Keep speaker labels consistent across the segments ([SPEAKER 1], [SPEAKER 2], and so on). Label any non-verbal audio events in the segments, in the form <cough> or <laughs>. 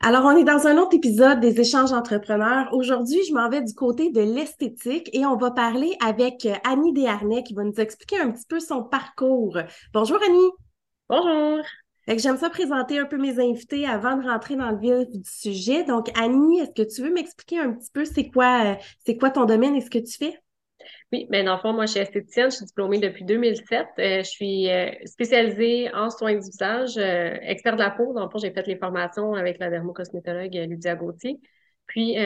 [SPEAKER 1] Alors, on est dans un autre épisode des échanges entrepreneurs. Aujourd'hui, je m'en vais du côté de l'esthétique et on va parler avec euh, Annie Desharnais qui va nous expliquer un petit peu son parcours. Bonjour Annie.
[SPEAKER 2] Bonjour.
[SPEAKER 1] J'aime ça présenter un peu mes invités avant de rentrer dans le vif du sujet. Donc, Annie, est-ce que tu veux m'expliquer un petit peu c'est quoi, euh, c'est quoi ton domaine et ce que tu fais?
[SPEAKER 2] Oui, mais dans le fond, moi, je suis esthéticienne, je suis diplômée depuis 2007. Euh, je suis euh, spécialisée en soins du visage, euh, expert de la peau. Dans le fond, j'ai fait les formations avec la dermocosmétologue Lydia Gauthier. Puis,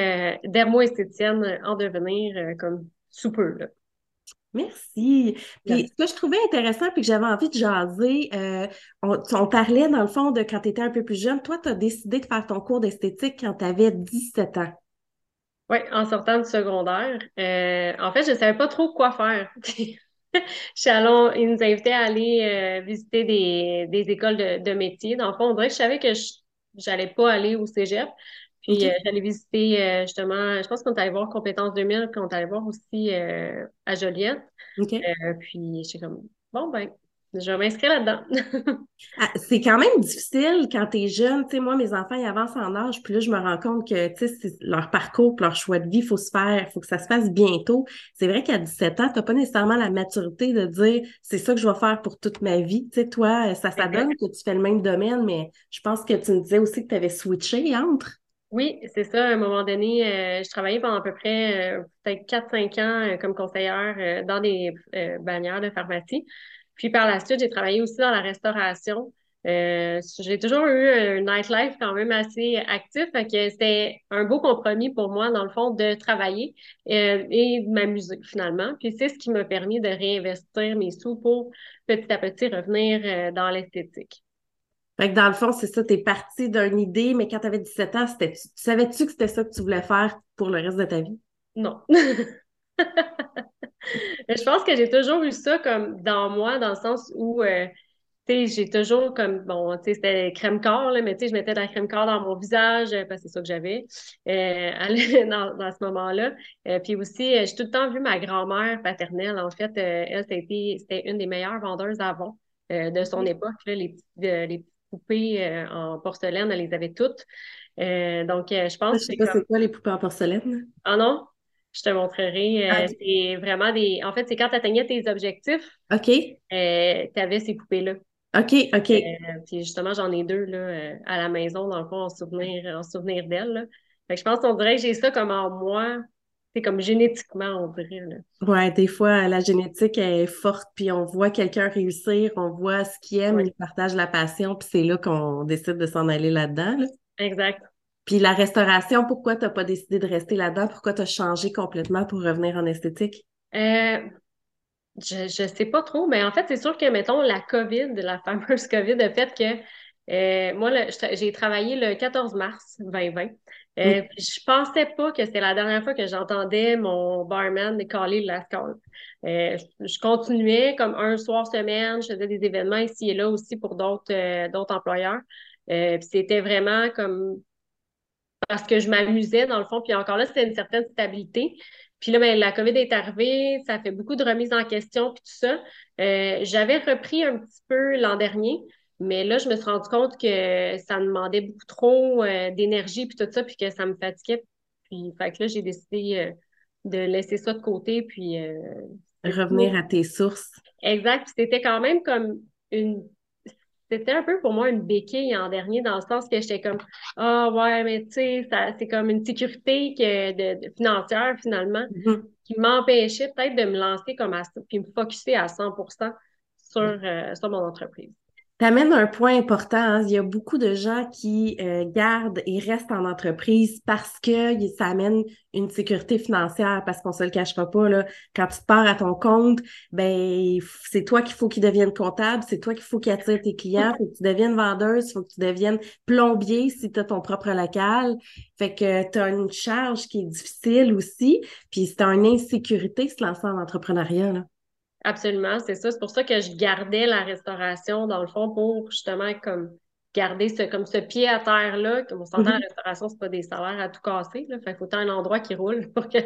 [SPEAKER 2] dermo-esthéticienne en devenir comme sous peu. Là.
[SPEAKER 1] Merci. Puis ce que je trouvais intéressant puis que j'avais envie de jaser, on, on, parlait dans le fond de quand tu étais un peu plus jeune. Toi, tu as décidé de faire ton cours d'esthétique quand tu avais 17 ans.
[SPEAKER 2] Oui, en sortant du secondaire. Euh, en fait, je ne savais pas trop quoi faire. <laughs> allée, ils nous invitaient à aller euh, visiter des, des écoles de, de métiers. Dans le fond, on dirait que je savais que je n'allais pas aller au cégep. Puis euh, j'allais visiter justement, je pense qu'on est allé voir Compétences 2000, puis on est allé voir aussi à Joliette. puis j'étais comme, bon, ben, je vais m'inscrire là-dedans. <laughs>
[SPEAKER 1] Ah, c'est quand même difficile quand tu es jeune. Tu sais, moi, mes enfants, ils avancent en âge, puis là, je me rends compte que, tu sais, leur parcours, leur choix de vie, il faut se faire, il faut que ça se fasse bientôt. C'est vrai qu'à 17 ans, tu n'as pas nécessairement la maturité de dire, c'est ça que je vais faire pour toute ma vie. Tu sais, toi, ça, ça donne que tu fais le même domaine, mais je pense que tu me disais aussi que tu avais switché entre.
[SPEAKER 2] Oui, c'est ça. À un moment donné, euh, je travaillais pendant à peu près euh, peut-être 4-5 ans euh, comme conseillère dans des bannières de pharmacie. Puis par la suite, j'ai travaillé aussi dans la restauration. Euh, j'ai toujours eu un nightlife quand même assez actif, fait que c'était un beau compromis pour moi, dans le fond, de travailler euh, et de m'amuser finalement. Puis c'est ce qui m'a permis de réinvestir mes sous pour petit à petit revenir euh, dans l'esthétique.
[SPEAKER 1] Fait que dans le fond, c'est ça, tu es parti d'une idée, mais quand tu avais 17 ans, tu savais-tu que c'était ça que tu voulais faire pour le reste de ta vie?
[SPEAKER 2] Non. <laughs> je pense que j'ai toujours eu ça comme dans moi, dans le sens où, euh, tu sais, j'ai toujours comme, bon, tu sais, c'était crème corps, là, mais tu sais, je mettais de la crème corps dans mon visage, euh, parce que c'est ça que j'avais euh, <laughs> dans, dans, ce moment-là. Euh, puis aussi, j'ai tout le temps vu ma grand-mère paternelle, en fait, elle, c'était une des meilleures vendeuses avant de son époque, là, les, les poupées en porcelaine, elle les avait toutes. donc, je pense
[SPEAKER 1] je sais pas c'est quoi les poupées en porcelaine.
[SPEAKER 2] Ah non? Je te montrerai. Euh, c'est vraiment des. En fait, c'est quand tu atteignais tes objectifs.
[SPEAKER 1] OK.
[SPEAKER 2] Euh, tu avais ces poupées-là.
[SPEAKER 1] OK, OK.
[SPEAKER 2] Euh, puis justement, j'en ai deux là, à la maison, dans le fond, en souvenir, en souvenir d'elles. Fait que je pense qu'on dirait que j'ai ça comme en moi. C'est comme génétiquement, on dirait. Là.
[SPEAKER 1] Ouais, des fois, la génétique est forte, puis on voit quelqu'un réussir, on voit ce qu'il aime, il partage la passion, puis c'est là qu'on décide de s'en aller là-dedans. Là.
[SPEAKER 2] Exact.
[SPEAKER 1] Puis la restauration, pourquoi tu n'as pas décidé de rester là-dedans? Pourquoi tu as changé complètement pour revenir en esthétique?
[SPEAKER 2] Euh, je, je sais pas trop, mais en fait, c'est sûr que, mettons, la COVID, la fameuse <laughs> COVID, a fait que euh, moi, j'ai travaillé le 14 mars 2020. Euh, Je pensais pas que c'était la dernière fois que j'entendais mon barman décaler la Euh, je, continuais comme un soir semaine, je faisais des événements ici et là aussi pour d'autres employeurs. C'était vraiment comme parce que je m'amusais dans le fond. Puis encore là, c'était une certaine stabilité. Puis là, ben, la COVID est arrivée, ça fait beaucoup de remises en question, puis tout ça. Euh, j'avais repris un petit peu l'an dernier, mais là, je me suis rendu compte que ça me demandait beaucoup trop euh, d'énergie, puis tout ça, puis que ça me fatiguait. Puis, fait que là, j'ai décidé euh, de laisser ça de côté, puis...
[SPEAKER 1] Revenir à tes sources.
[SPEAKER 2] Exact. Puis c'était quand même comme une c'était un peu pour moi une béquille en dernier, dans le sens que j'étais comme Ah ouais, mais tu sais, c'est comme une sécurité que de, financière finalement mm-hmm. qui m'empêchait peut-être de me lancer comme à puis me focuser à 100 sur, euh, sur mon entreprise.
[SPEAKER 1] Tu amènes un point important. Hein. Il y a beaucoup de gens qui euh, gardent et restent en entreprise parce que ça amène une sécurité financière, parce qu'on se le cachera pas, là, quand tu pars à ton compte, ben c'est toi qu'il faut qu'il devienne comptable, c'est toi qu'il faut qu'il attire tes clients, faut que tu deviennes vendeuse, faut que tu deviennes plombier si tu as ton propre local. Fait que tu as une charge qui est difficile aussi, puis c'est une insécurité se lancer en entrepreneuriat. Là.
[SPEAKER 2] Absolument, c'est ça. C'est pour ça que je gardais la restauration, dans le fond, pour justement comme garder ce, comme ce pied à terre-là. Comme on s'entend, la mm-hmm. restauration, c'est pas des salaires à tout casser. Là. Fait qu'il faut un endroit qui roule <laughs> pour que,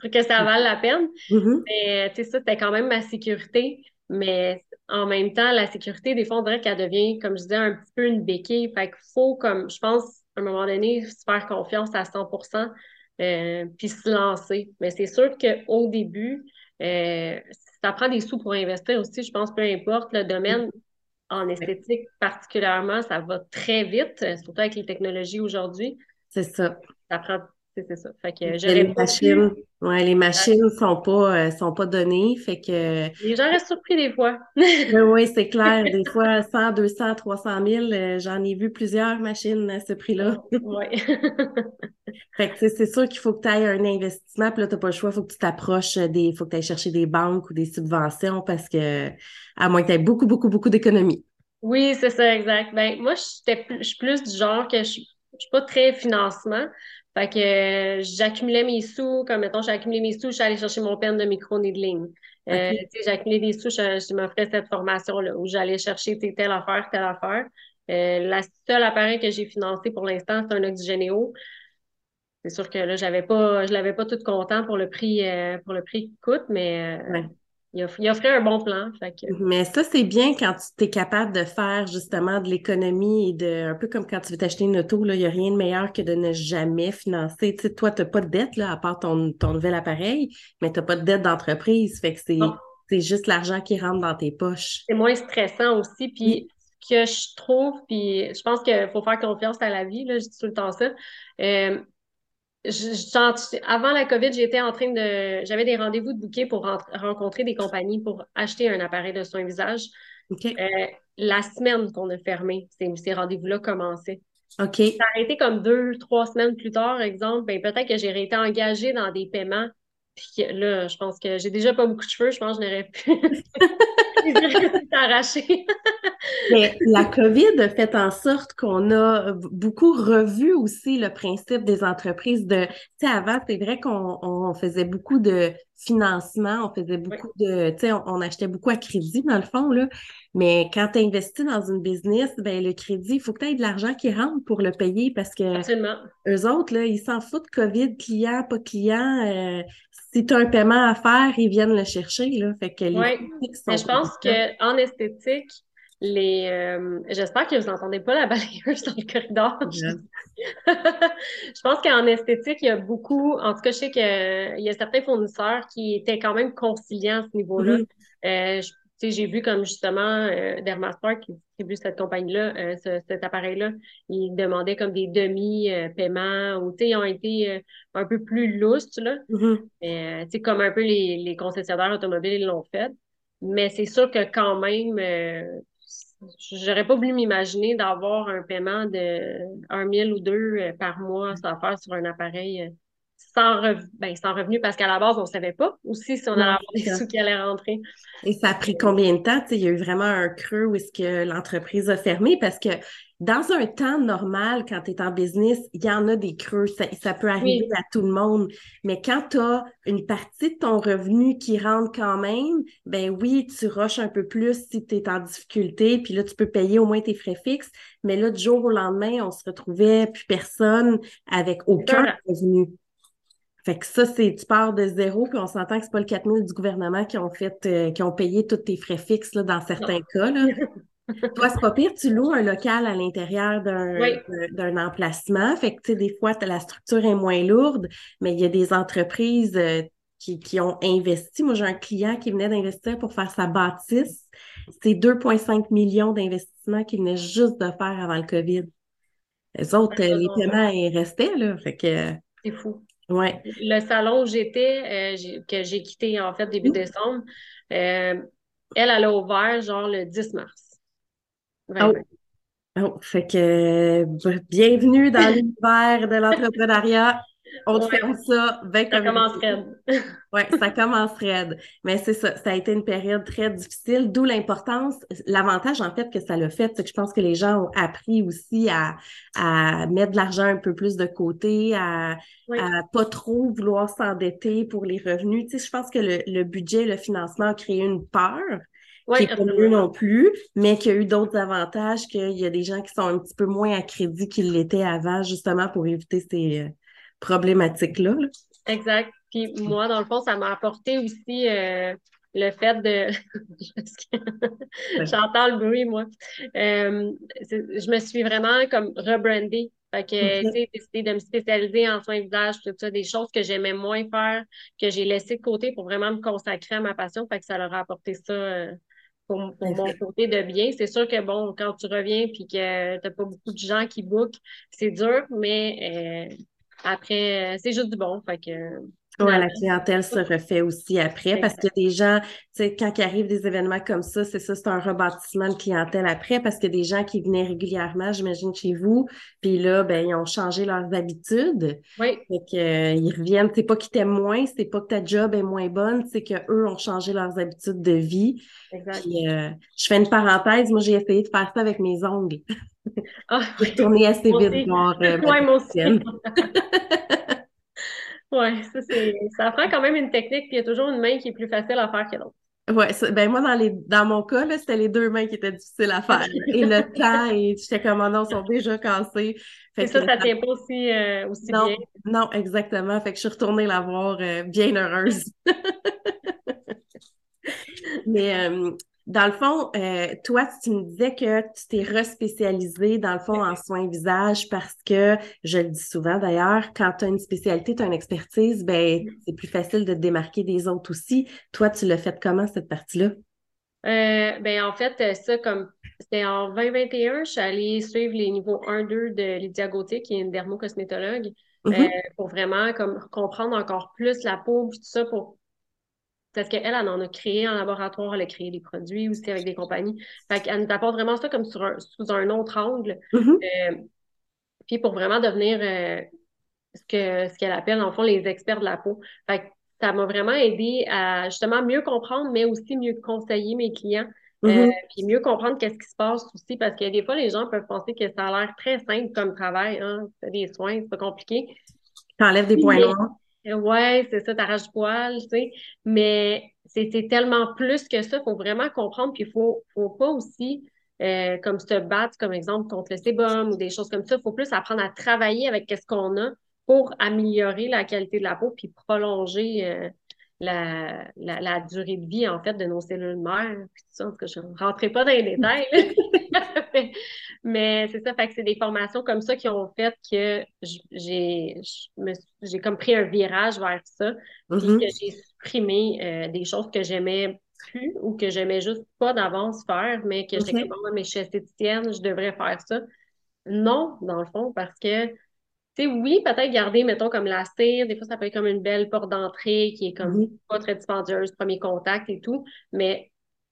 [SPEAKER 2] pour que ça vale la peine. Mm-hmm. Mais tu sais, ça, c'était quand même ma sécurité. Mais en même temps, la sécurité, des fois, on dirait qu'elle devient, comme je disais, un petit peu une béquille. Fait qu'il faut, comme, je pense, à un moment donné, se faire confiance à 100% euh, puis se lancer. Mais c'est sûr qu'au début, euh, ça prend des sous pour investir aussi. Je pense, peu importe le domaine, en esthétique particulièrement, ça va très vite, surtout avec les technologies aujourd'hui.
[SPEAKER 1] C'est ça.
[SPEAKER 2] Ça prend c'est ça. Fait que
[SPEAKER 1] les machines, ouais, les machines sont pas, euh, sont pas données. Fait que.
[SPEAKER 2] Les gens restent surpris des fois. <laughs>
[SPEAKER 1] oui, c'est clair. Des fois, 100, 200, 300 000, j'en ai vu plusieurs machines à ce prix-là.
[SPEAKER 2] oui. <laughs>
[SPEAKER 1] fait que c'est sûr qu'il faut que tu ailles un investissement, puis là, tu n'as pas le choix, il faut que tu t'approches des. faut que tu ailles chercher des banques ou des subventions parce que à moins que tu aies beaucoup, beaucoup, beaucoup d'économies.
[SPEAKER 2] Oui, c'est ça, exact. Ben, moi, je suis plus du genre que je je suis pas très financement. Fait que euh, j'accumulais mes sous, comme mettons, j'ai accumulé mes sous, je suis allée chercher mon pen de micro-needling. Euh, j'ai accumulé des sous, je, je m'offrais cette formation-là où j'allais chercher telle affaire, telle affaire. Euh, la seule appareil que j'ai financé pour l'instant, c'est un Oxygénéo. C'est sûr que là, j'avais pas, je l'avais pas tout content pour le prix, euh, pour le prix qu'il coûte, mais il, offrait un bon plan.
[SPEAKER 1] Mais ça, c'est bien quand tu es capable de faire justement de l'économie et de, un peu comme quand tu veux t'acheter une auto, il n'y a rien de meilleur que de ne jamais financer. Tu sais, toi, tu n'as pas de dette, là, à part ton, ton nouvel appareil, mais tu n'as pas de dette d'entreprise. Fait que c'est, c'est juste l'argent qui rentre dans tes poches.
[SPEAKER 2] C'est moins stressant aussi. Puis, ce que je trouve, puis je pense qu'il faut faire confiance à la vie, là, je dis tout le temps ça. Euh, avant la COVID, j'étais en train de. J'avais des rendez-vous de bouquet pour rencontrer des compagnies pour acheter un appareil de soin visage. Euh, la semaine qu'on a fermé, ces, rendez-vous-là commençaient.
[SPEAKER 1] OK.
[SPEAKER 2] Ça a été comme deux, trois semaines plus tard, exemple, ben, peut-être que j'ai été engagée dans des paiements. Puis là, je pense que j'ai déjà pas beaucoup de cheveux, je pense que je n'aurais pu <laughs> arracher.
[SPEAKER 1] Mais la COVID a fait en sorte qu'on a beaucoup revu aussi le principe des entreprises de, tu sais, avant, c'est vrai qu'on faisait beaucoup de financement, on faisait beaucoup de, tu sais, on, achetait beaucoup à crédit dans le fond, là. Mais quand tu investis dans une business, ben le crédit, il faut que tu aies de l'argent qui rentre pour le payer parce que eux autres, là, ils s'en foutent COVID, client, pas client. Euh, si tu as un paiement à faire, ils viennent le chercher, là. Fait que
[SPEAKER 2] les Mais je pense qu'en esthétique, les, euh, j'espère que vous n'entendez pas la balayeuse dans le corridor. <laughs> je pense qu'en esthétique, il y a beaucoup, en tout cas, je sais qu'il y a certains fournisseurs qui étaient quand même conciliants à ce niveau-là. Mm-hmm. Euh, j'ai vu comme justement euh, Dermaster qui distribue cette compagnie-là, euh, cet appareil-là, ils demandaient comme des demi-paiements ou ils ont été un peu plus lousses, là. Mm-hmm. comme un peu les, les concessionnaires automobiles l'ont fait. Mais c'est sûr que quand même, j'aurais pas voulu m'imaginer d'avoir un paiement de 1 000 ou 2 euh, par mois sans faire sur un appareil euh, sans, ben, sans revenu parce qu'à la base, on savait pas aussi si on allait avoir des sous qui allaient rentrer.
[SPEAKER 1] Et ça a pris combien de temps? il y a eu vraiment un creux où est-ce que l'entreprise a fermé parce que dans un temps normal, quand tu es en business, il y en a des creux, ça, peut arriver à tout le monde. Mais quand tu as une partie de ton revenu qui rentre quand même, ben oui, tu rushes un peu plus si tu es en difficulté, puis là, tu peux payer au moins tes frais fixes. Mais là, du jour au lendemain, on se retrouvait plus personne avec aucun revenu. Fait que ça, c'est tu pars de zéro, puis on s'entend que c'est pas le 4000 du gouvernement qui ont fait, euh, qui ont payé tous tes frais fixes là, dans certains cas. Là. <laughs> Toi, c'est pas pire, tu loues un local à l'intérieur d'un emplacement. Fait que, tu sais, des fois, la structure est moins lourde, mais il y a des entreprises euh, qui, qui, ont investi. Moi, j'ai un client qui venait d'investir pour faire sa bâtisse. C'est 2,5 millions d'investissements qu'il venait juste de faire avant le COVID. Les autres, ah, les paiements, ils restaient, là. Fait que.
[SPEAKER 2] C'est fou.
[SPEAKER 1] Ouais.
[SPEAKER 2] Le salon où j'étais, euh, que j'ai quitté, en fait, début décembre, euh, elle, elle a ouvert, genre, le 10 mars.
[SPEAKER 1] Oh. oh. fait que bienvenue dans <laughs> l'univers de l'entrepreneuriat. On te ferme ça.
[SPEAKER 2] ça commence raide. <laughs>
[SPEAKER 1] oui, ça commence raide. Mais c'est ça, ça a été une période très difficile, d'où l'importance, l'avantage en fait que ça l'a fait, c'est que je pense que les gens ont appris aussi à, à mettre de l'argent un peu plus de côté, à, à pas trop vouloir s'endetter pour les revenus. Tu sais, je pense que le, le budget, le financement a créé une peur qui n'est pas mieux non plus, mais qu'il y a eu d'autres avantages, qu'il y a des gens qui sont un petit peu moins à crédit qu'ils l'étaient avant, justement pour éviter ces euh, problématiques-là.
[SPEAKER 2] Exact. Puis moi, dans le fond, ça m'a apporté aussi euh, le fait de. <laughs> J'entends le bruit, moi. Euh, je me suis vraiment comme rebrandée Fait que, tu sais, décidé de me spécialiser en soins visage, tout ça, des choses que j'aimais moins faire, que j'ai laissé de côté pour vraiment me consacrer à ma passion. Fait que ça leur a apporté ça euh, pour, mon côté de bien. C'est sûr que, bon, quand tu reviens puis que t'as pas beaucoup de gens qui bookent, c'est dur, mais euh, après, c'est juste du bon. Fait que
[SPEAKER 1] Ouais, la clientèle se refait aussi après parce que des gens, tu sais, quand il arrive des événements comme ça, c'est ça, c'est un rebâtissement de clientèle après parce que des gens qui venaient régulièrement, j'imagine, chez vous, puis là, ben, ils ont changé leurs habitudes.
[SPEAKER 2] Oui.
[SPEAKER 1] Fait que, euh, ils reviennent. C'est pas qu'ils t'aiment moins, c'est pas que ta job est moins bonne, c'est qu'eux ont changé leurs habitudes de vie.
[SPEAKER 2] Exact.
[SPEAKER 1] Puis, euh, je fais une parenthèse, moi, j'ai essayé de faire ça avec mes ongles.
[SPEAKER 2] Ah, <laughs>
[SPEAKER 1] tourné assez vite. Euh,
[SPEAKER 2] moi aussi. <laughs> Oui, ça, c'est, ça prend quand même une technique, puis il y a toujours une main qui est plus facile à faire que l'autre.
[SPEAKER 1] Oui, ben moi, dans, les, dans mon cas, c'était les deux mains qui étaient difficiles à faire. et le <laughs> temps, et j'étais comme, oh non, sont déjà cassés.
[SPEAKER 2] Fait et ça, ça tient pas aussi, euh, aussi
[SPEAKER 1] non,
[SPEAKER 2] bien.
[SPEAKER 1] Non, exactement. Fait que je suis retournée la voir euh, bien heureuse. <laughs> Mais euh, dans le fond, euh, toi, tu me disais que tu t'es respécialisé, dans le fond, en soins visage parce que, je le dis souvent d'ailleurs, quand tu as une spécialité, tu as une expertise, ben, c'est plus facile de te démarquer des autres aussi. Toi, tu l'as fait comment, cette partie-là?
[SPEAKER 2] Euh, ben, en fait, ça, comme c'était en 2021, je suis allée suivre les niveaux 1-2 de Lydia Gauthier, qui est une dermocosmétologue, mm-hmm. euh, pour vraiment comme comprendre encore plus la peau, puis tout ça, pour parce qu'elle, elle en a créé en laboratoire, elle a créé des produits aussi avec des compagnies. Fait qu'elle nous apporte vraiment ça comme sur un, sous un autre angle.
[SPEAKER 1] Mm-hmm.
[SPEAKER 2] Euh, puis pour vraiment devenir euh, ce que ce qu'elle appelle, en fond, les experts de la peau. Fait que ça m'a vraiment aidé à justement mieux comprendre, mais aussi mieux conseiller mes clients. Euh, mm-hmm. puis mieux comprendre qu'est-ce qui se passe aussi, parce que des fois, les gens peuvent penser que ça a l'air très simple comme travail, hein, des soins, c'est pas compliqué.
[SPEAKER 1] T'enlèves des points noirs.
[SPEAKER 2] Ouais, c'est ça, t'arraches poil, tu sais. Mais c'est tellement plus que ça. Il faut vraiment comprendre. Puis il faut, faut pas aussi, euh, comme se battre, comme exemple, contre le sébum ou des choses comme ça. Il faut plus apprendre à travailler avec ce qu'on a pour améliorer la qualité de la peau puis prolonger euh, la, la, la, durée de vie, en fait, de nos cellules mères. Puis tout ça, en je ne rentrerai pas dans les détails. <laughs> Mais c'est ça, fait que c'est des formations comme ça qui ont fait que j'ai j'ai comme pris un virage vers ça, puis
[SPEAKER 1] mm-hmm.
[SPEAKER 2] que j'ai supprimé euh, des choses que j'aimais plus ou que j'aimais juste pas d'avance faire, mais que j'étais comme, mais je suis esthéticienne, je devrais faire ça. Non, dans le fond, parce que, tu sais, oui, peut-être garder, mettons, comme la cire, des fois, ça peut être comme une belle porte d'entrée qui est comme pas très dispendieuse, premier contact et tout, mais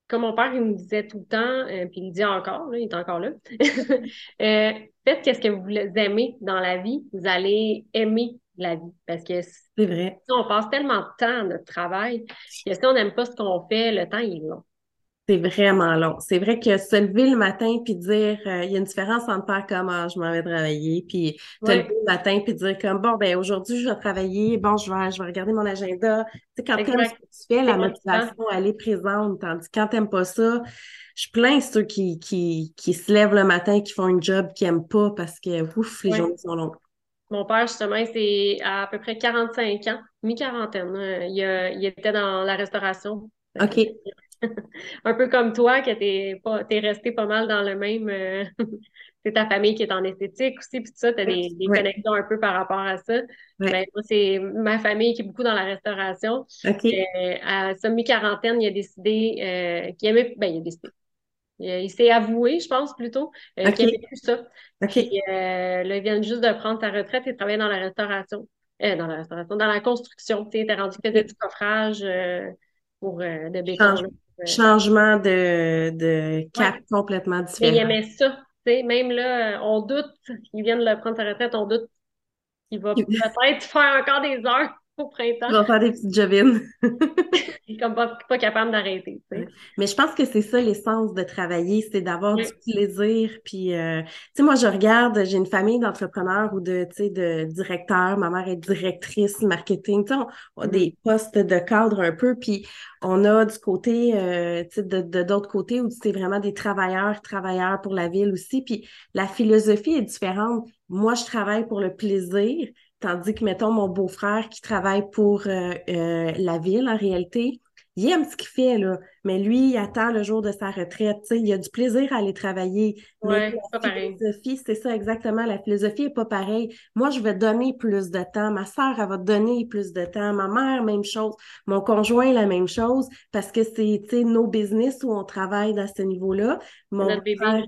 [SPEAKER 2] comme mon père, il me disait tout le temps, euh, puis il me dit encore, là, il est encore là, <laughs> euh, faites qu'est-ce que vous aimez dans la vie, vous allez aimer la vie. Parce que
[SPEAKER 1] c'est vrai.
[SPEAKER 2] on passe tellement de temps à notre travail que si on n'aime pas ce qu'on fait, le temps, il est long.
[SPEAKER 1] C'est vraiment long. C'est vrai que se lever le matin puis dire, euh, il y a une différence entre faire comme ah, je m'en vais travailler, puis te lever le matin puis dire comme bon ben aujourd'hui je vais travailler, bon je vais je vais regarder mon agenda. Tu sais quand tu ce que tu fais, la motivation elle est présente. Tandis que quand t'aimes pas ça, je plains ceux qui, qui qui se lèvent le matin qui font un job qu'ils aiment pas parce que ouf les journées sont longues.
[SPEAKER 2] Mon père, justement, c'est à, peu près 45 ans, mi-quarantaine. Hein. Il, il était dans la restauration.
[SPEAKER 1] OK. <laughs>
[SPEAKER 2] un peu comme toi, que t'es pas t'es resté pas mal dans le même euh, <laughs> c'est ta famille qui est en esthétique aussi, puis tout ça, tu as des, des connexions un peu par rapport à ça. Ben, moi, c'est ma famille qui est beaucoup dans la restauration.
[SPEAKER 1] Okay.
[SPEAKER 2] Euh, à sa mi-quarantaine, il a décidé euh, qu'il aimait ben, il a décidé. Il, s'est avoué, je pense, plutôt, euh, qu'il aimait plus ça.
[SPEAKER 1] Puis,
[SPEAKER 2] là, il vient juste de prendre sa retraite et travailler dans la restauration. dans la restauration, dans la construction. Tu sais, rendu que du coffrage pour de béton.
[SPEAKER 1] Changement de, de cap complètement différent.
[SPEAKER 2] il aimait ça. sais, même là, on doute, il vient de le prendre sa retraite, on doute qu'il va peut-être faire encore des heures au printemps. Il
[SPEAKER 1] va faire des petites jobines. <laughs>
[SPEAKER 2] comme pas, pas capable d'arrêter.
[SPEAKER 1] Mais je pense que c'est ça l'essence de travailler, c'est d'avoir du plaisir. Puis, euh, tu sais, moi, je regarde, j'ai une famille d'entrepreneurs ou de, tu sais, de directeurs. Ma mère est directrice marketing. Tu sais, on a des mm-hmm. postes de cadre un peu. Puis, on a du côté, euh, tu sais, de d'autres côtés où c'est vraiment des travailleurs, travailleurs pour la ville aussi. Puis, la philosophie est différente. Moi, je travaille pour le plaisir. Tandis que, mettons, mon beau-frère qui travaille pour euh, euh, la ville, en réalité, il aime ce qu'il fait, là. Mais lui, il attend le jour de sa retraite. Tu sais, il a du plaisir à aller travailler.
[SPEAKER 2] Ouais,
[SPEAKER 1] mais
[SPEAKER 2] pas
[SPEAKER 1] la philosophie, c'est ça exactement. La philosophie est pas pareille. Moi, je vais donner plus de temps. Ma sœur, elle va donner plus de temps. Ma mère, même chose. Mon conjoint, la même chose. Parce que c'est, tu sais, nos business où on travaille à ce niveau-là. Mon
[SPEAKER 2] Notre bébé.
[SPEAKER 1] frère,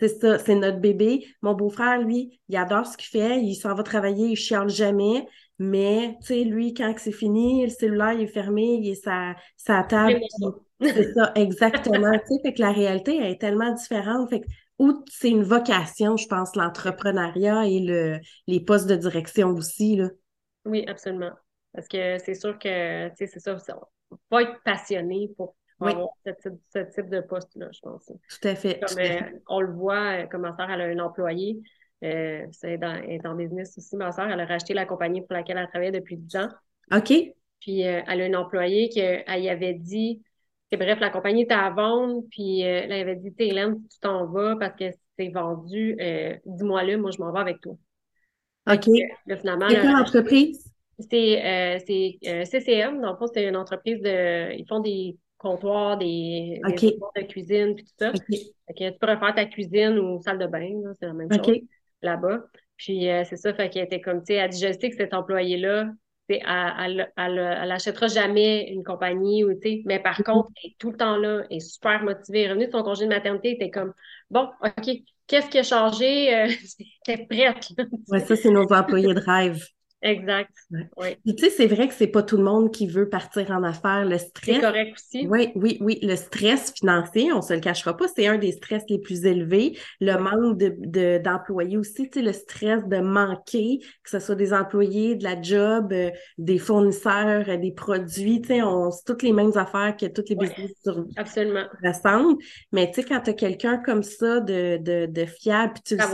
[SPEAKER 1] c'est ça, c'est notre bébé. Mon beau-frère, lui, il adore ce qu'il fait. Il s'en va travailler, il chiale jamais. Mais, tu sais, lui, quand que c'est fini, le cellulaire il est fermé, il est sa, sa table. <laughs> C'est ça, exactement. tu sais, fait que la réalité elle est tellement différente. Fait que, ou c'est une vocation, je pense, l'entrepreneuriat et le, les postes de direction aussi, là.
[SPEAKER 2] Oui, absolument. Parce que c'est sûr que, tu sais, c'est ça. ça- Faut être passionné pour, pour
[SPEAKER 1] Oui.
[SPEAKER 2] avoir ce type, ce type de poste-là, je pense.
[SPEAKER 1] Tout à fait.
[SPEAKER 2] Comme euh, on le voit, euh, comme ma soeur, elle a un employé. Euh, c'est dans, elle est en business aussi, ma soeur. Elle a racheté la compagnie pour laquelle elle travaillait depuis 10 ans.
[SPEAKER 1] OK.
[SPEAKER 2] Puis euh, elle a un employé qu'elle y avait dit, que bref, la compagnie était à vendre, puis là, elle avait dit, Hélène, tu t'en vas parce que c'est vendu, dis-moi-le, moi je m'en vais avec toi.
[SPEAKER 1] OK.
[SPEAKER 2] Là, finalement,
[SPEAKER 1] C'est
[SPEAKER 2] elle
[SPEAKER 1] quoi
[SPEAKER 2] a-
[SPEAKER 1] l'entreprise?
[SPEAKER 2] c'est euh, c'est, euh, CCM, dans le fond, c'est une entreprise de. Ils font des comptoirs, des, des
[SPEAKER 1] OK.
[SPEAKER 2] comptoirs de cuisine, puis tout ça.
[SPEAKER 1] OK.
[SPEAKER 2] Fait que tu peux refaire ta cuisine ou salle de bain, là, c'est la même chose là-bas. Puis euh, c'est ça, fait qu'elle était comme, tu sais, elle dit, je sais que cet employé-là, elle, elle, elle, elle achètera jamais une compagnie, ou, tu sais, mais par contre, elle est tout le temps là, elle est super motivée. Revenue de son congé de maternité, elle était comme, bon, OK, qu'est-ce qui a changé? Euh, <laughs> était prête, là.
[SPEAKER 1] Ouais, ça, c'est nos employés de rêve.
[SPEAKER 2] Exact.
[SPEAKER 1] Ouais.
[SPEAKER 2] Oui.
[SPEAKER 1] Puis, tu sais, c'est vrai que c'est pas tout le monde qui veut partir en affaires. Le
[SPEAKER 2] C'est
[SPEAKER 1] stress,
[SPEAKER 2] correct aussi.
[SPEAKER 1] Oui, oui, oui. Le stress financier, on se le cachera pas, c'est un des stress les plus élevés. Le
[SPEAKER 2] Oui.
[SPEAKER 1] manque de, de- d'employés aussi, tu sais, le stress de manquer, que ce soit des employés, de la job, euh, des fournisseurs, euh, des produits, tu sais, on, c'est toutes les mêmes affaires que toutes les business sur,
[SPEAKER 2] Absolument.
[SPEAKER 1] ressemblent. Mais tu sais, quand tu as quelqu'un comme ça de, de, de fiable, puis tu le sais,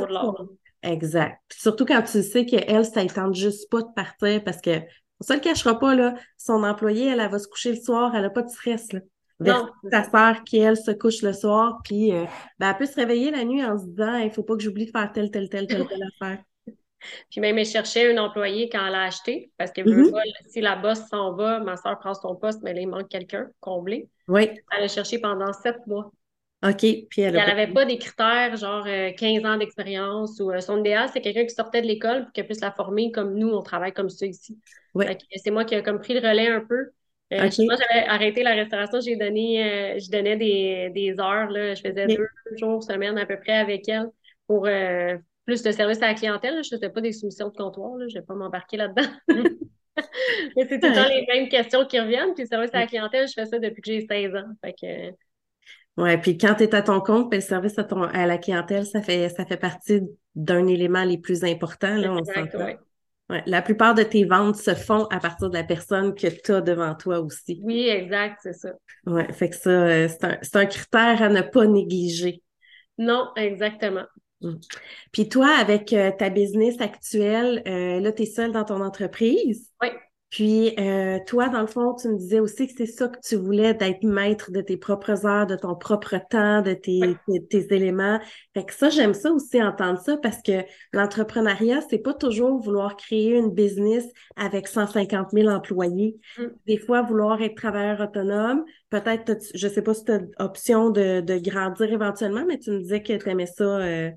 [SPEAKER 1] exact. Puis surtout quand tu sais qu'elle, ça ne tente juste pas de partir parce que on se le cachera pas, là, son employé, elle, elle va se coucher le soir, elle n'a pas de stress, là.
[SPEAKER 2] Non,
[SPEAKER 1] ta sœur qui, elle, se couche le soir, puis euh, ben, elle peut se réveiller la nuit en se disant, il faut pas que j'oublie de faire telle, telle, telle, telle, telle affaire. <laughs>
[SPEAKER 2] Puis même, elle cherchait un employé quand elle a acheté, parce que
[SPEAKER 1] Mhm.
[SPEAKER 2] pas, si la boss s'en va, ma soeur prend son poste, mais là, il manque quelqu'un, comblé.
[SPEAKER 1] Oui,
[SPEAKER 2] Elle a cherché pendant sept mois.
[SPEAKER 1] OK. Puis elle
[SPEAKER 2] n'avait pas des critères, genre euh, 15 ans d'expérience ou euh, son idéal, c'est quelqu'un qui sortait de l'école pour qu'elle puisse la former comme nous, on travaille comme ça ici. Que c'est moi qui ai comme pris le relais un peu. Euh, justement, j'avais arrêté la restauration, j'ai donné, euh, je donnais des, des heures, là, je faisais deux jours semaine à peu près avec elle pour euh, plus de service à la clientèle. là. Je faisais pas des soumissions de comptoir, là, je vais pas m'embarquer là-dedans. <laughs> Mais c'est tout le temps
[SPEAKER 1] Ouais.
[SPEAKER 2] les mêmes questions qui reviennent. Puis le service à la clientèle, je fais ça depuis que j'ai 16 ans. Fait que,
[SPEAKER 1] Ouais, puis quand tu es à ton compte, ben, le service à, ton, à la clientèle, ça fait, ça fait partie d'un élément les plus importants, là, on
[SPEAKER 2] exact, ouais.
[SPEAKER 1] Ouais, la plupart de tes ventes se font à partir de la personne que tu as devant toi aussi.
[SPEAKER 2] Oui, exact, c'est ça.
[SPEAKER 1] Ouais, fait que ça, euh, c'est un, c'est un critère à ne pas négliger.
[SPEAKER 2] Non, exactement.
[SPEAKER 1] Mm. Puis toi, avec euh, ta business actuelle, euh, là, tu es seule dans ton entreprise?
[SPEAKER 2] Oui.
[SPEAKER 1] Puis euh, toi, dans le fond, tu me disais aussi que c'est ça que tu voulais, d'être maître de tes propres heures, de ton propre temps, de tes,
[SPEAKER 2] Oui.
[SPEAKER 1] tes, tes éléments. Fait que ça, j'aime ça aussi entendre ça parce que l'entrepreneuriat, c'est pas toujours vouloir créer une business avec 150 000 employés.
[SPEAKER 2] Mm.
[SPEAKER 1] Des fois, vouloir être travailleur autonome. Peut-être, je sais pas si tu as option de, de grandir éventuellement, mais tu me disais que tu aimais ça. euh,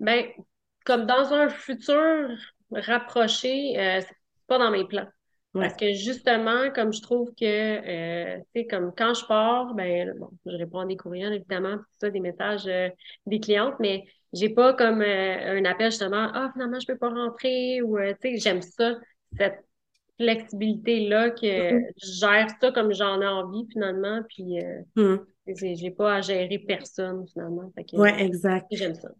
[SPEAKER 2] Ben, comme dans un futur rapproché, euh, c'est pas dans mes plans.
[SPEAKER 1] Ouais.
[SPEAKER 2] Parce que justement, comme je trouve que, euh, tu sais, comme quand je pars, ben, bon, je réponds à des courriels, évidemment, tout ça, des messages euh, des clientes, mais j'ai pas comme euh, un appel justement, ah, finalement, je peux pas rentrer, ou, euh, tu sais, j'aime ça, cette flexibilité-là, que je gère ça comme j'en ai envie, finalement, puis euh,
[SPEAKER 1] Hmm.
[SPEAKER 2] j'ai pas à gérer personne, finalement.
[SPEAKER 1] Ouais, exact.
[SPEAKER 2] j'aime ça.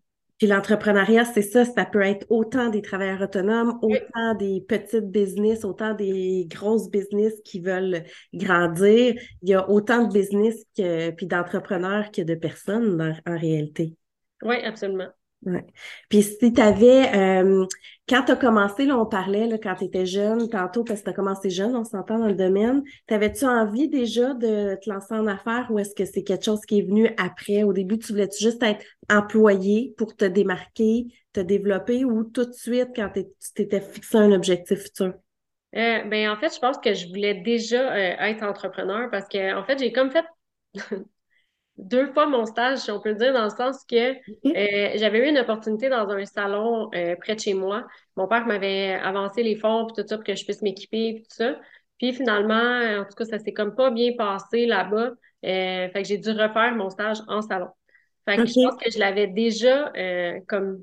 [SPEAKER 1] Puis l'entrepreneuriat, c'est ça, ça peut être autant des travailleurs autonomes,
[SPEAKER 2] Oui.
[SPEAKER 1] autant des petites business, autant des grosses business qui veulent grandir. Il y a autant de business que, puis d'entrepreneurs que de personnes dans- en réalité.
[SPEAKER 2] Oui, absolument.
[SPEAKER 1] Ouais. Puis si tu avais, quand tu as commencé, là, on parlait là, quand tu étais jeune, tantôt, parce que tu as commencé jeune, on s'entend dans le domaine, t'avais-tu envie déjà de te lancer en affaires ou est-ce que c'est quelque chose qui est venu après? Au début, tu voulais-tu juste être employé pour te démarquer, te développer ou tout de suite quand tu t'étais fixé un objectif futur?
[SPEAKER 2] Euh, ben, en fait, je pense que je voulais déjà euh, être entrepreneur parce que, en fait, j'ai comme fait deux fois mon stage, si on peut dire, dans le sens que euh, j'avais eu une opportunité dans un salon près de chez moi. Mon père m'avait avancé les fonds puis tout ça pour que je puisse m'équiper puis tout ça. Puis finalement, en tout cas, ça s'est comme pas bien passé là-bas. fait que j'ai dû refaire mon stage en salon. Fait que je pense que je l'avais déjà comme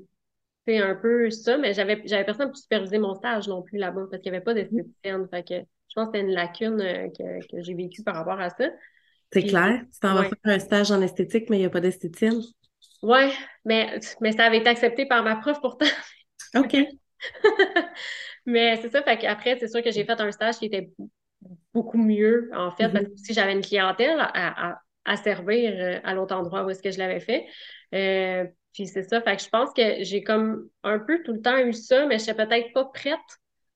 [SPEAKER 2] c'est un peu ça, mais j'avais j'avais personne pour superviser mon stage non plus là-bas parce qu'il n'y avait pas d'esthéticienne. Fait que je pense que c'était une lacune euh, que, que j'ai vécue par rapport à ça.
[SPEAKER 1] C'est clair. Tu t'en vas faire un stage en esthétique, mais il n'y a pas d'esthéticienne.
[SPEAKER 2] Oui, mais, mais ça avait été accepté par ma prof pourtant.
[SPEAKER 1] OK. <laughs>
[SPEAKER 2] mais c'est ça, fait qu'après, c'est sûr que j'ai fait un stage qui était beaucoup mieux, en fait, parce mm-hmm. que si j'avais une clientèle à, à, à servir euh, à l'autre endroit où est-ce que je l'avais fait. Euh, puis c'est ça, fait que je pense que j'ai comme un peu tout le temps eu ça, mais je suis peut-être pas prête.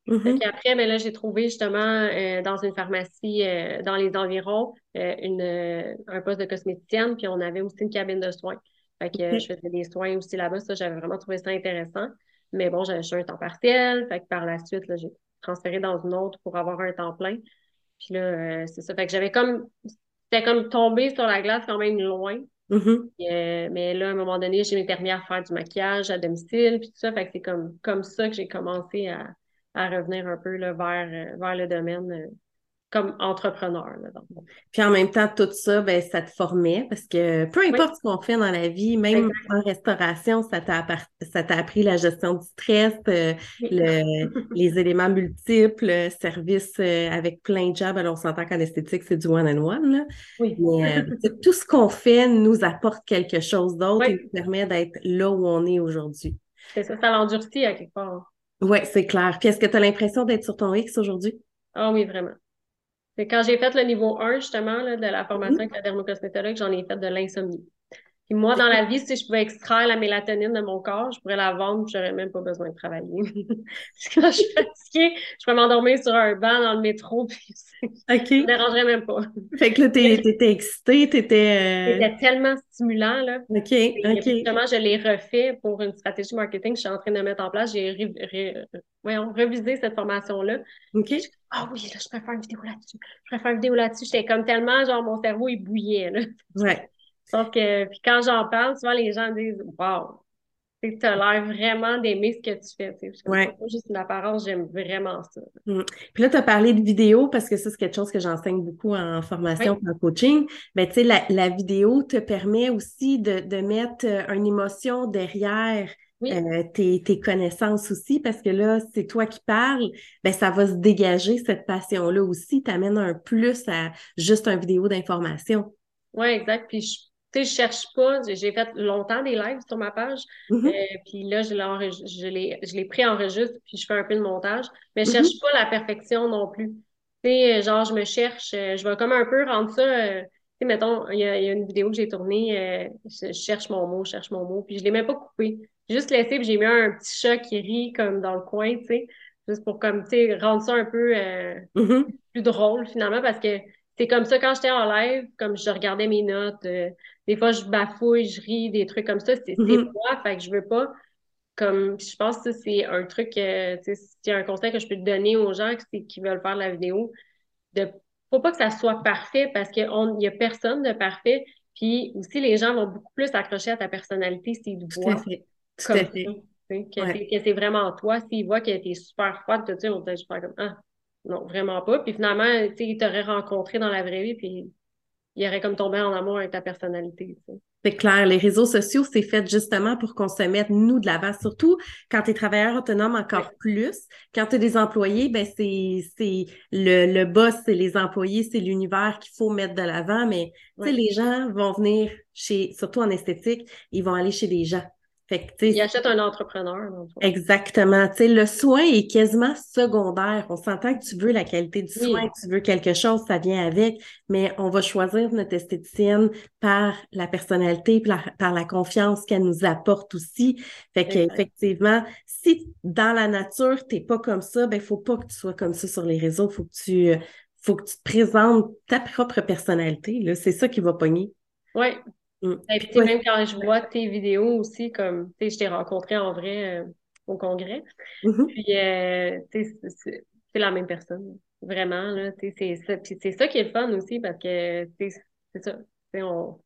[SPEAKER 2] Mm après, mais là, j'ai trouvé justement euh, dans une pharmacie euh, dans les environs euh, une, un poste de cosméticienne, puis on avait aussi une cabine de soins. Fait que je faisais des soins aussi là-bas. Ça, j'avais vraiment trouvé ça intéressant. Mais bon, j'avais un temps partiel. Fait que par la suite, là, j'ai transféré dans une autre pour avoir un temps plein. Puis là, c'est ça. Fait que j'avais comme c'était comme tombé sur la glace quand même loin.
[SPEAKER 1] Mm-hmm.
[SPEAKER 2] Euh, mais là, à un moment donné, j'ai permis à faire du maquillage à domicile, puis tout ça. Fait que c'est comme, comme ça que j'ai commencé à, à revenir un peu là, vers, euh, vers le domaine euh, comme entrepreneur. Là,
[SPEAKER 1] Puis en même temps, tout ça, ben, ça te formait parce que peu importe ce qu'on fait dans la vie, même en restauration, ça t'a ça t'a appris la gestion du stress, euh, le, <laughs> les éléments multiples, service euh, avec plein de jobs. Alors, on s'entend qu'en esthétique, c'est du one-on-one.
[SPEAKER 2] Oui.
[SPEAKER 1] Mais euh, <laughs> tout ce qu'on fait nous apporte quelque chose d'autre et nous permet d'être là où on est aujourd'hui.
[SPEAKER 2] C'est ça, ça l'endurcit à quelque part.
[SPEAKER 1] Oui, c'est clair. Puis est-ce que tu as l'impression d'être sur ton X aujourd'hui?
[SPEAKER 2] Ah oui, vraiment. C'est quand j'ai fait le niveau 1, justement, là, de la formation avec la dermocosmétologue, j'en ai fait de l'insomnie. Puis moi, dans la vie, si je pouvais extraire la mélatonine de mon corps, je pourrais la vendre, je n'aurais même pas besoin de travailler. <laughs> quand je suis fatiguée, je pourrais m'endormir sur un banc dans le métro, puis <laughs>
[SPEAKER 1] OK.
[SPEAKER 2] ça me dérangerait même pas.
[SPEAKER 1] Fait que là, t'étais excitée, t'étais... Euh...
[SPEAKER 2] C'était tellement stimulant, là.
[SPEAKER 1] OK, OK.
[SPEAKER 2] Justement, je l'ai refait pour une stratégie marketing que je suis en train de mettre en place. J'ai revisé cette formation-là.
[SPEAKER 1] OK.
[SPEAKER 2] Ah oui, là, je préfère une vidéo là-dessus. Je préfère une vidéo là-dessus. J'étais comme tellement, genre, mon cerveau, il bouillait, là.
[SPEAKER 1] Ouais.
[SPEAKER 2] Sauf que, puis quand j'en parle, souvent les gens disent Wow, tu as l'air vraiment d'aimer ce que tu fais. C'est
[SPEAKER 1] ouais.
[SPEAKER 2] pas juste une apparence, j'aime vraiment ça.
[SPEAKER 1] Mm. Puis là, tu as parlé de vidéo parce que ça, c'est quelque chose que j'enseigne beaucoup en formation en coaching. Mais tu sais, la, la, vidéo te permet aussi de, de mettre euh, une émotion derrière. Euh, tes, tes, connaissances aussi, parce que là, c'est toi qui parles, ben ça va se dégager cette passion-là aussi, t'amène un plus à juste une vidéo d'information.
[SPEAKER 2] Oui, exact. Puis je sais, je cherche pas. J'ai fait longtemps des lives sur ma page. Euh, puis là, je l'ai, je l'ai pris enregistre, puis je fais un peu de montage. Mais je cherche
[SPEAKER 1] Mm-hmm.
[SPEAKER 2] pas la perfection non plus. Tu sais, genre, je me cherche, euh, je vais comme un peu rendre ça. Euh, tu sais, mettons, il y, a, une vidéo que j'ai tournée, je, cherche mon mot, je cherche mon mot, puis je l'ai même pas coupé. J'ai juste laissé, puis j'ai mis un petit chat qui rit comme dans le coin, tu sais, juste pour comme, tu sais, rendre ça un peu
[SPEAKER 1] Mm-hmm.
[SPEAKER 2] plus drôle finalement, parce que c'est comme ça quand j'étais en live, comme je regardais mes notes, euh, des fois je bafouille, je ris, des trucs comme ça, c'est
[SPEAKER 1] Mhm.
[SPEAKER 2] moi, fait que je veux pas comme je pense que c'est un truc euh, tu a un conseil que je peux te donner aux gens qui, qui veulent faire la vidéo de faut pas que ça soit parfait parce qu'il y a personne de parfait puis aussi les gens vont beaucoup plus s'accrocher à ta personnalité s'ils te voient comme ça, tu que
[SPEAKER 1] Ouais.
[SPEAKER 2] c'est que c'est vraiment toi s'ils voient que t'es super froide tout ça on peut super comme ah non vraiment pas puis finalement tu sais ils t'auraient rencontré dans la vraie vie puis il aurait comme tombé en amour avec ta personnalité.
[SPEAKER 1] C'est clair, les réseaux sociaux, c'est fait justement pour qu'on se mette, nous, de l'avant. Surtout quand tu es travailleur autonome encore plus. Quand tu as des employés, ben c'est c'est le, le boss, c'est les employés, c'est l'univers qu'il faut mettre de l'avant. Mais tu sais,
[SPEAKER 2] Ouais.
[SPEAKER 1] les gens vont venir chez, surtout en esthétique, ils vont aller chez des gens. Fait que, tu
[SPEAKER 2] il achète un entrepreneur dans le fond.
[SPEAKER 1] Exactement. Tu sais, le soin est quasiment secondaire. On s'entend que tu veux la qualité du
[SPEAKER 2] Oui.
[SPEAKER 1] soin, tu veux quelque chose, ça vient avec, mais on va choisir notre esthéticienne par la personnalité, par la, par la confiance qu'elle nous apporte aussi. Fait que,
[SPEAKER 2] Exact.
[SPEAKER 1] effectivement, si dans la nature, t'es pas comme ça, ben, faut pas que tu sois comme ça sur les réseaux. Faut que tu, faut que tu te présentes ta propre personnalité, là. C'est ça qui va pogner.
[SPEAKER 2] Ouais.
[SPEAKER 1] Mm.
[SPEAKER 2] Et
[SPEAKER 1] Puis
[SPEAKER 2] tu sais,
[SPEAKER 1] toi-
[SPEAKER 2] même quand je vois tes vidéos aussi, comme, tu sais, je t'ai rencontré en vrai euh, au congrès.
[SPEAKER 1] Mhm.
[SPEAKER 2] Puis, euh, tu sais, c'est- la même personne. Vraiment, là, c'est ça. Puis c'est ça qui est le fun aussi parce que c'est ça. On,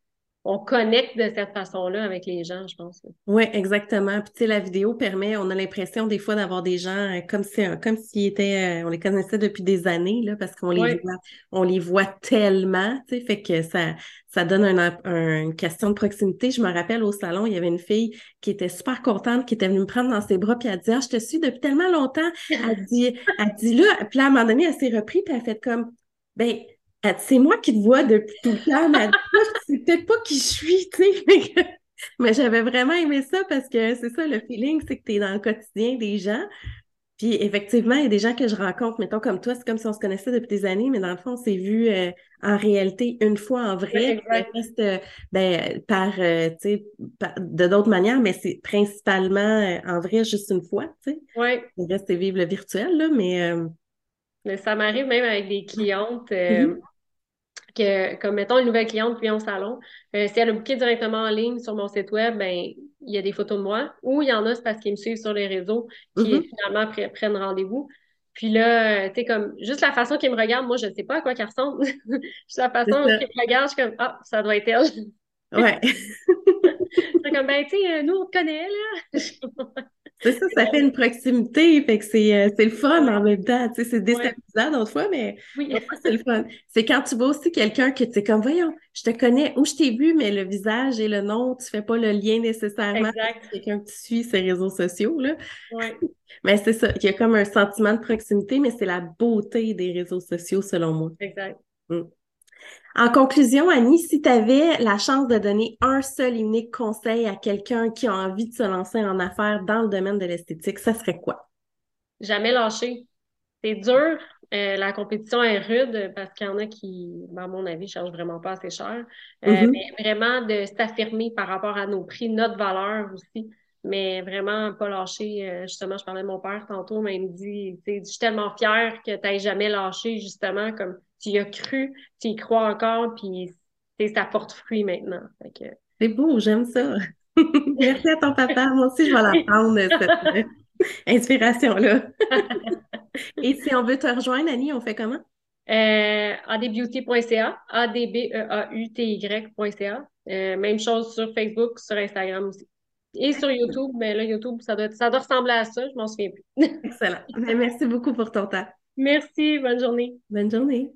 [SPEAKER 2] on connecte de cette façon-là avec les gens, je pense.
[SPEAKER 1] Oui, exactement. Puis tu sais, la vidéo permet, on a l'impression des fois d'avoir des gens euh, comme si comme s'ils étaient, euh, on les connaissait depuis des années, là, parce qu'on les voit, on les voit tellement, tu sais, fait que ça, ça donne une question de proximité. Je me rappelle au salon, il y avait une fille qui était super contente, qui était venue me prendre dans ses bras, puis elle dit Ah, je te suis depuis tellement longtemps. Elle dit, elle dit là, puis à un moment donné, elle s'est repris, puis elle a fait comme ben c'est moi qui te vois depuis tout le temps, mais <laughs> c'est peut-être pas qui je suis, tu sais. <laughs> mais j'avais vraiment aimé ça parce que c'est ça, le feeling, c'est que tu es dans le quotidien des gens. Puis effectivement, il y a des gens que je rencontre, mettons comme toi, c'est comme si on se connaissait depuis des années, mais dans le fond, on s'est vu euh, en réalité une fois en vrai. reste, euh, ben, par, euh, tu sais, de d'autres manières, mais c'est principalement en vrai juste une fois, tu sais.
[SPEAKER 2] Oui.
[SPEAKER 1] Le reste, c'est vivre le virtuel, là, mais...
[SPEAKER 2] Mais ça m'arrive même avec des clientes que, comme mettons une nouvelle cliente vient au salon, euh, si elle a booké directement en ligne sur mon site web, ben il y a des photos de moi. Ou il y en a, c'est parce qu'ils me suivent sur les réseaux qui mm-hmm. finalement prennent rendez-vous. Puis là, euh, tu sais, comme juste la façon qu'ils me regardent, moi, je ne sais pas à quoi qu'elle ressemble. <laughs> juste la façon qu'ils me regardent, je suis comme Ah, ça doit être elle.
[SPEAKER 1] Ouais. <laughs>
[SPEAKER 2] c'est comme ben, tu sais, euh, nous, on te connaît, là. <laughs>
[SPEAKER 1] C'est ça, ça fait une proximité, fait que c'est, euh, c'est le fun en même temps. Tu sais, c'est déstabilisant d'autres fois, mais
[SPEAKER 2] oui.
[SPEAKER 1] c'est le fun. C'est quand tu vois aussi quelqu'un que tu sais comme, voyons, je te connais ou je t'ai vu, mais le visage et le nom, tu fais pas le lien nécessairement
[SPEAKER 2] avec
[SPEAKER 1] quelqu'un que tu suis les réseaux sociaux. Là.
[SPEAKER 2] Ouais. <laughs>
[SPEAKER 1] Mais c'est ça, il y a comme un sentiment de proximité, mais c'est la beauté des réseaux sociaux, selon moi.
[SPEAKER 2] Exact.
[SPEAKER 1] Mm. En conclusion, Annie, si tu avais la chance de donner un seul unique conseil à quelqu'un qui a envie de se lancer en affaires dans le domaine de l'esthétique, ça serait quoi?
[SPEAKER 2] Jamais lâcher. C'est dur. Euh, la compétition est rude parce qu'il y en a qui, à mon avis, ne chargent vraiment pas assez cher. Euh, mm-hmm. Mais vraiment de s'affirmer par rapport à nos prix, notre valeur aussi mais vraiment pas lâcher. Euh, justement, je parlais de mon père tantôt, mais il me dit, je suis tellement fière que tu n'aies jamais lâché, justement, comme tu y as cru, tu y crois encore, puis ça porte fruit maintenant.
[SPEAKER 1] C'est beau, j'aime ça. <laughs> Merci à ton papa. Moi aussi, je vais la prendre, cette inspiration-là. <laughs> Et si on veut te rejoindre, Annie, on fait comment?
[SPEAKER 2] Euh, adbeauty.ca, A-D-B-E-A-U-T-Y.ca. Euh, même chose sur Facebook, sur Instagram aussi. Et sur YouTube, mais là, YouTube, ça doit, ça doit ressembler à ça, je m'en souviens plus.
[SPEAKER 1] Excellent. merci beaucoup pour ton temps.
[SPEAKER 2] Merci, bonne journée.
[SPEAKER 1] Bonne journée.